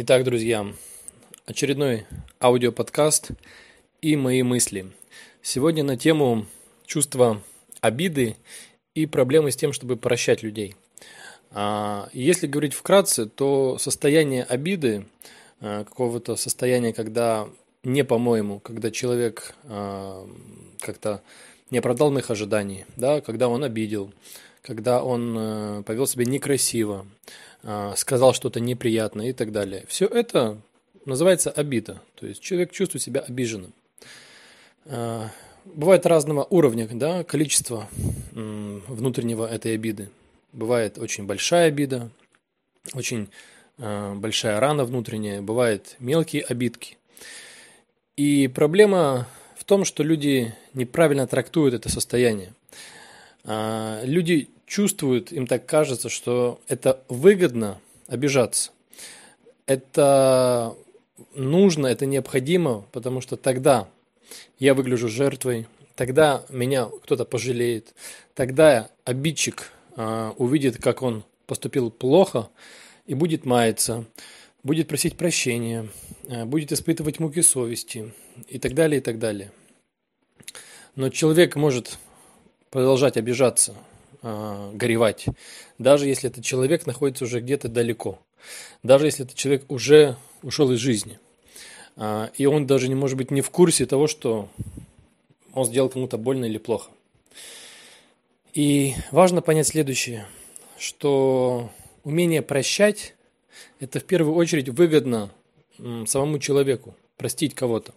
Итак, друзья, очередной аудиоподкаст и мои мысли. Сегодня на тему чувства обиды и проблемы с тем, чтобы прощать людей. А, если говорить вкратце, то состояние обиды, а, какого-то состояния, когда не по-моему, когда человек а, как-то не оправдал моих ожиданий, да, когда он обидел, когда он э, повел себя некрасиво, сказал что-то неприятное и так далее. Все это называется обида. То есть человек чувствует себя обиженным. А, бывает разного уровня, да, количество внутреннего этой обиды. Бывает очень большая обида, очень а, большая рана внутренняя, бывают мелкие обидки. И проблема в том, что люди неправильно трактуют это состояние. Люди чувствуют, им так кажется, что это выгодно обижаться. Это нужно, это необходимо, потому что тогда я выгляжу жертвой, тогда меня кто-то пожалеет, тогда обидчик э, увидит, как он поступил плохо и будет маяться, будет просить прощения, э, будет испытывать муки совести и так далее, и так далее. Но человек может продолжать обижаться, э, горевать, даже если этот человек находится уже где-то далеко, даже если этот человек уже ушел из жизни, э, и он даже не может быть не в курсе того, что он сделал кому-то больно или плохо. И важно понять следующее, что умение прощать – это в первую очередь выгодно самому человеку, простить кого-то.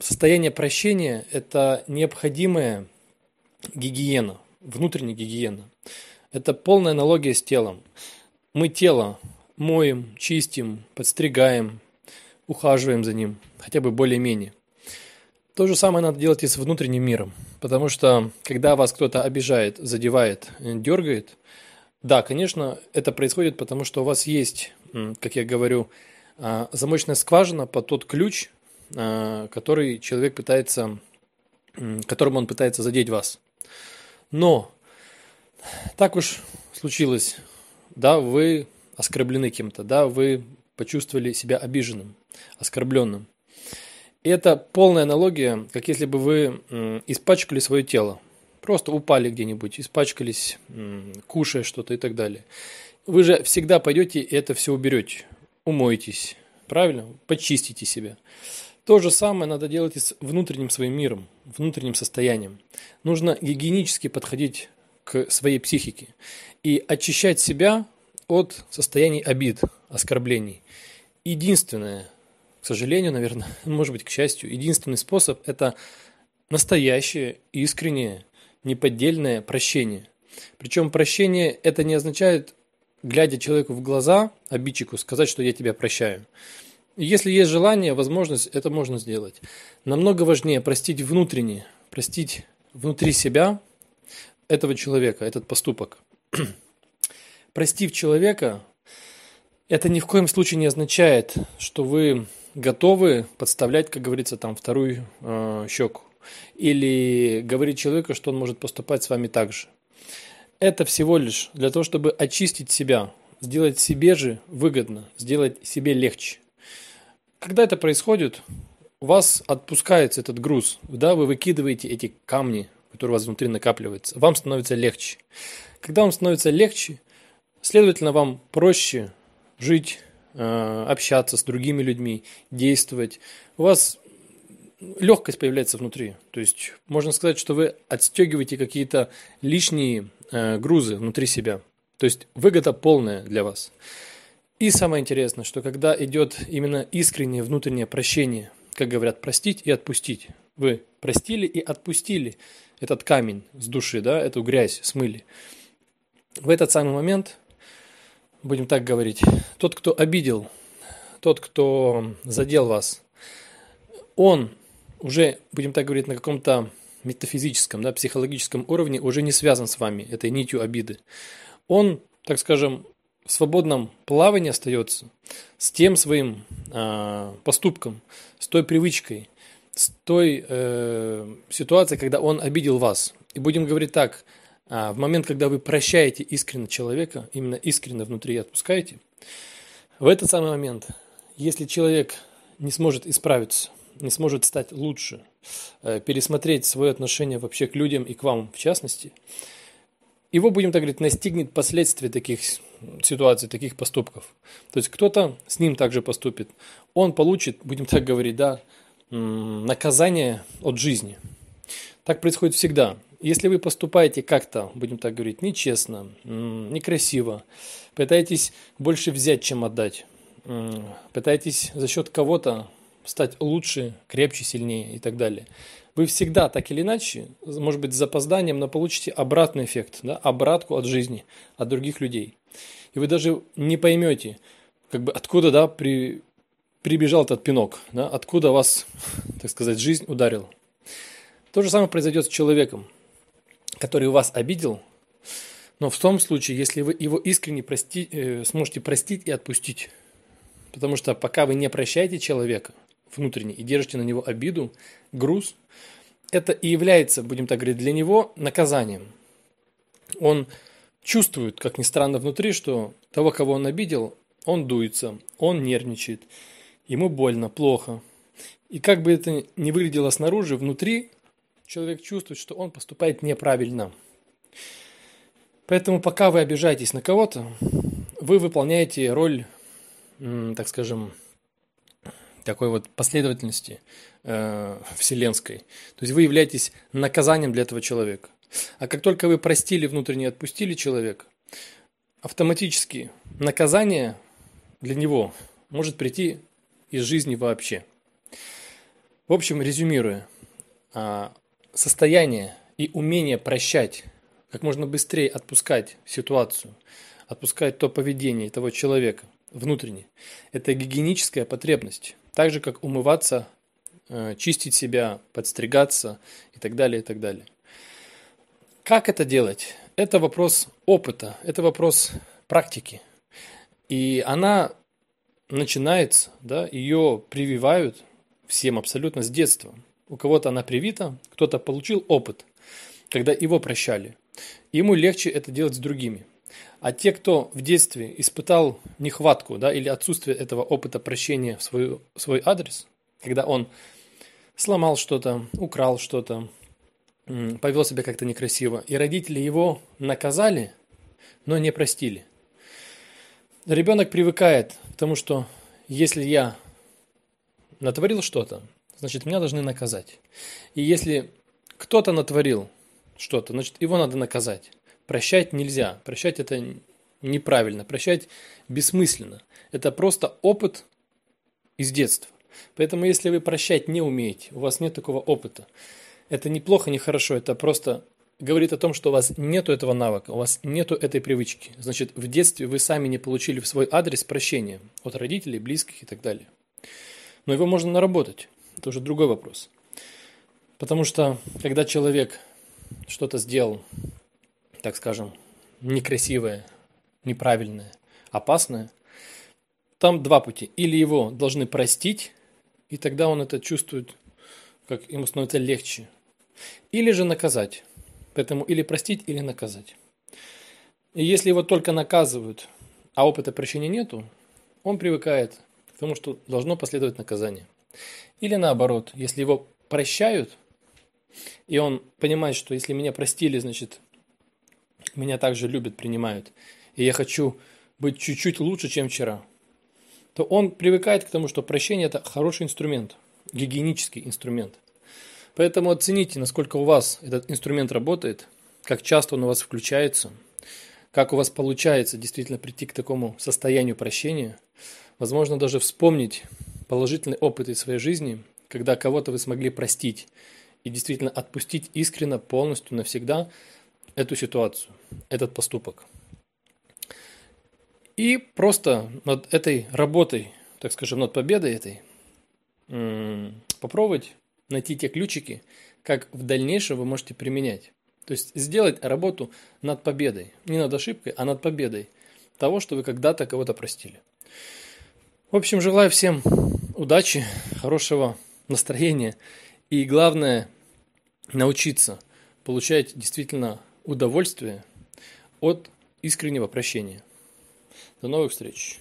Состояние прощения – это необходимое гигиена, внутренняя гигиена. Это полная аналогия с телом. Мы тело моем, чистим, подстригаем, ухаживаем за ним, хотя бы более-менее. То же самое надо делать и с внутренним миром, потому что когда вас кто-то обижает, задевает, дергает, да, конечно, это происходит, потому что у вас есть, как я говорю, а, замочная скважина под тот ключ, который человек пытается, которым он пытается задеть вас. Но так уж случилось, да, вы оскорблены кем-то, да, вы почувствовали себя обиженным, оскорбленным. Это полная аналогия, как если бы вы испачкали свое тело, просто упали где-нибудь, испачкались, кушая что-то и так далее. Вы же всегда пойдете и это все уберете, умоетесь, правильно? Почистите себя. То же самое надо делать и с внутренним своим миром, внутренним состоянием. Нужно гигиенически подходить к своей психике и очищать себя от состояний обид, оскорблений. Единственное, к сожалению, наверное, может быть, к счастью, единственный способ – это настоящее, искреннее, неподдельное прощение. Причем прощение – это не означает, глядя человеку в глаза, обидчику, сказать, что я тебя прощаю. Если есть желание, возможность, это можно сделать. Намного важнее простить внутренне, простить внутри себя этого человека, этот поступок. Простив человека, это ни в коем случае не означает, что вы готовы подставлять, как говорится, там вторую э, щеку. Или говорить человеку, что он может поступать с вами так же. Это всего лишь для того, чтобы очистить себя, сделать себе же выгодно, сделать себе легче. Когда это происходит, у вас отпускается этот груз, да, вы выкидываете эти камни, которые у вас внутри накапливаются, вам становится легче. Когда вам становится легче, следовательно, вам проще жить, э, общаться с другими людьми, действовать. У вас легкость появляется внутри. То есть можно сказать, что вы отстегиваете какие-то лишние э, грузы внутри себя. То есть выгода полная для вас. И самое интересное, что когда идет именно искреннее внутреннее прощение, как говорят, простить и отпустить. Вы простили и отпустили этот камень с души, да, эту грязь смыли. В этот самый момент, будем так говорить, тот, кто обидел, тот, кто задел вас, он уже, будем так говорить, на каком-то метафизическом, да, психологическом уровне уже не связан с вами, этой нитью обиды. Он, так скажем, в свободном плавании остается с тем своим э, поступком, с той привычкой, с той э, ситуацией, когда он обидел вас. И будем говорить так, э, в момент, когда вы прощаете искренне человека, именно искренне внутри отпускаете, В этот самый момент, если человек не сможет исправиться, не сможет стать лучше, э, пересмотреть свое отношение вообще к людям и к вам в частности, его, будем так говорить, настигнет последствия таких ситуаций, таких поступков. То есть кто-то с ним также поступит. Он получит, будем так говорить, да, наказание от жизни. Так происходит всегда. Если вы поступаете как-то, будем так говорить, нечестно, некрасиво, пытаетесь больше взять, чем отдать, пытаетесь за счет кого-то стать лучше, крепче, сильнее и так далее. Вы всегда, так или иначе, может быть, с запозданием, но получите обратный эффект, да, обратку от жизни, от других людей. И вы даже не поймете, как бы откуда да, при, прибежал этот пинок, да, откуда вас, так сказать, жизнь ударила. То же самое произойдет с человеком, который вас обидел, но в том случае, если вы его искренне прости, э, сможете простить и отпустить. Потому что пока вы не прощаете человека внутренне и держите на него обиду, груз, это и является, будем так говорить, для него наказанием. Он чувствует, как ни странно, внутри, что того, кого он обидел, он дуется, он нервничает, ему больно, плохо. И как бы это ни выглядело снаружи, внутри человек чувствует, что он поступает неправильно. Поэтому пока вы обижаетесь на кого-то, вы выполняете роль, так скажем, такой вот последовательности э, вселенской. То есть вы являетесь наказанием для этого человека. А как только вы простили внутренне отпустили человека, автоматически наказание для него может прийти из жизни вообще. В общем, резюмируя, а, состояние и умение прощать, как можно быстрее отпускать ситуацию, отпускать то поведение того человека внутренне, это гигиеническая потребность. Так же, как умываться, э, чистить себя, подстригаться и так далее, и так далее. Как это делать? Это вопрос опыта, это вопрос практики. И она начинается, да, ее прививают всем абсолютно с детства. У кого-то она привита, кто-то получил опыт, когда его прощали. Ему легче это делать с другими. А те, кто в детстве испытал нехватку да, или отсутствие этого опыта прощения в свой, свой адрес, когда он сломал что-то, украл что-то, повел себя как-то некрасиво, и родители его наказали, но не простили. Ребенок привыкает к тому, что если я натворил что-то, значит, меня должны наказать. И если кто-то натворил что-то, значит, его надо наказать. Прощать нельзя. Прощать это неправильно. Прощать бессмысленно. Это просто опыт из детства. Поэтому, если вы прощать не умеете, у вас нет такого опыта, это не плохо, не хорошо, это просто говорит о том, что у вас нет этого навыка, у вас нет этой привычки. Значит, в детстве вы сами не получили в свой адрес прощения от родителей, близких и так далее. Но его можно наработать. Это уже другой вопрос. Потому что, когда человек что-то сделал, так скажем, некрасивое, неправильное, опасное, там два пути. Или его должны простить, и тогда он это чувствует, как ему становится легче. Или же наказать. Поэтому или простить, или наказать. И если его только наказывают, а опыта прощения нету, он привыкает к тому, что должно последовать наказание. Или наоборот, если его прощают, и он понимает, что если меня простили, значит, меня также любят, принимают, и я хочу быть чуть-чуть лучше, чем вчера, то он привыкает к тому, что прощение – это хороший инструмент, гигиенический инструмент. Поэтому оцените, насколько у вас этот инструмент работает, как часто он у вас включается, как у вас получается действительно прийти к такому состоянию прощения. Возможно, даже вспомнить положительный опыт из своей жизни, когда кого-то вы смогли простить и действительно отпустить искренно, полностью, навсегда – эту ситуацию, этот поступок. И просто над этой работой, так скажем, над победой этой, попробовать найти те ключики, как в дальнейшем вы можете применять. То есть сделать работу над победой. Не над ошибкой, а над победой того, что вы когда-то кого-то простили. В общем, желаю всем удачи, хорошего настроения и главное научиться получать действительно удовольствие от искреннего прощения. До новых встреч!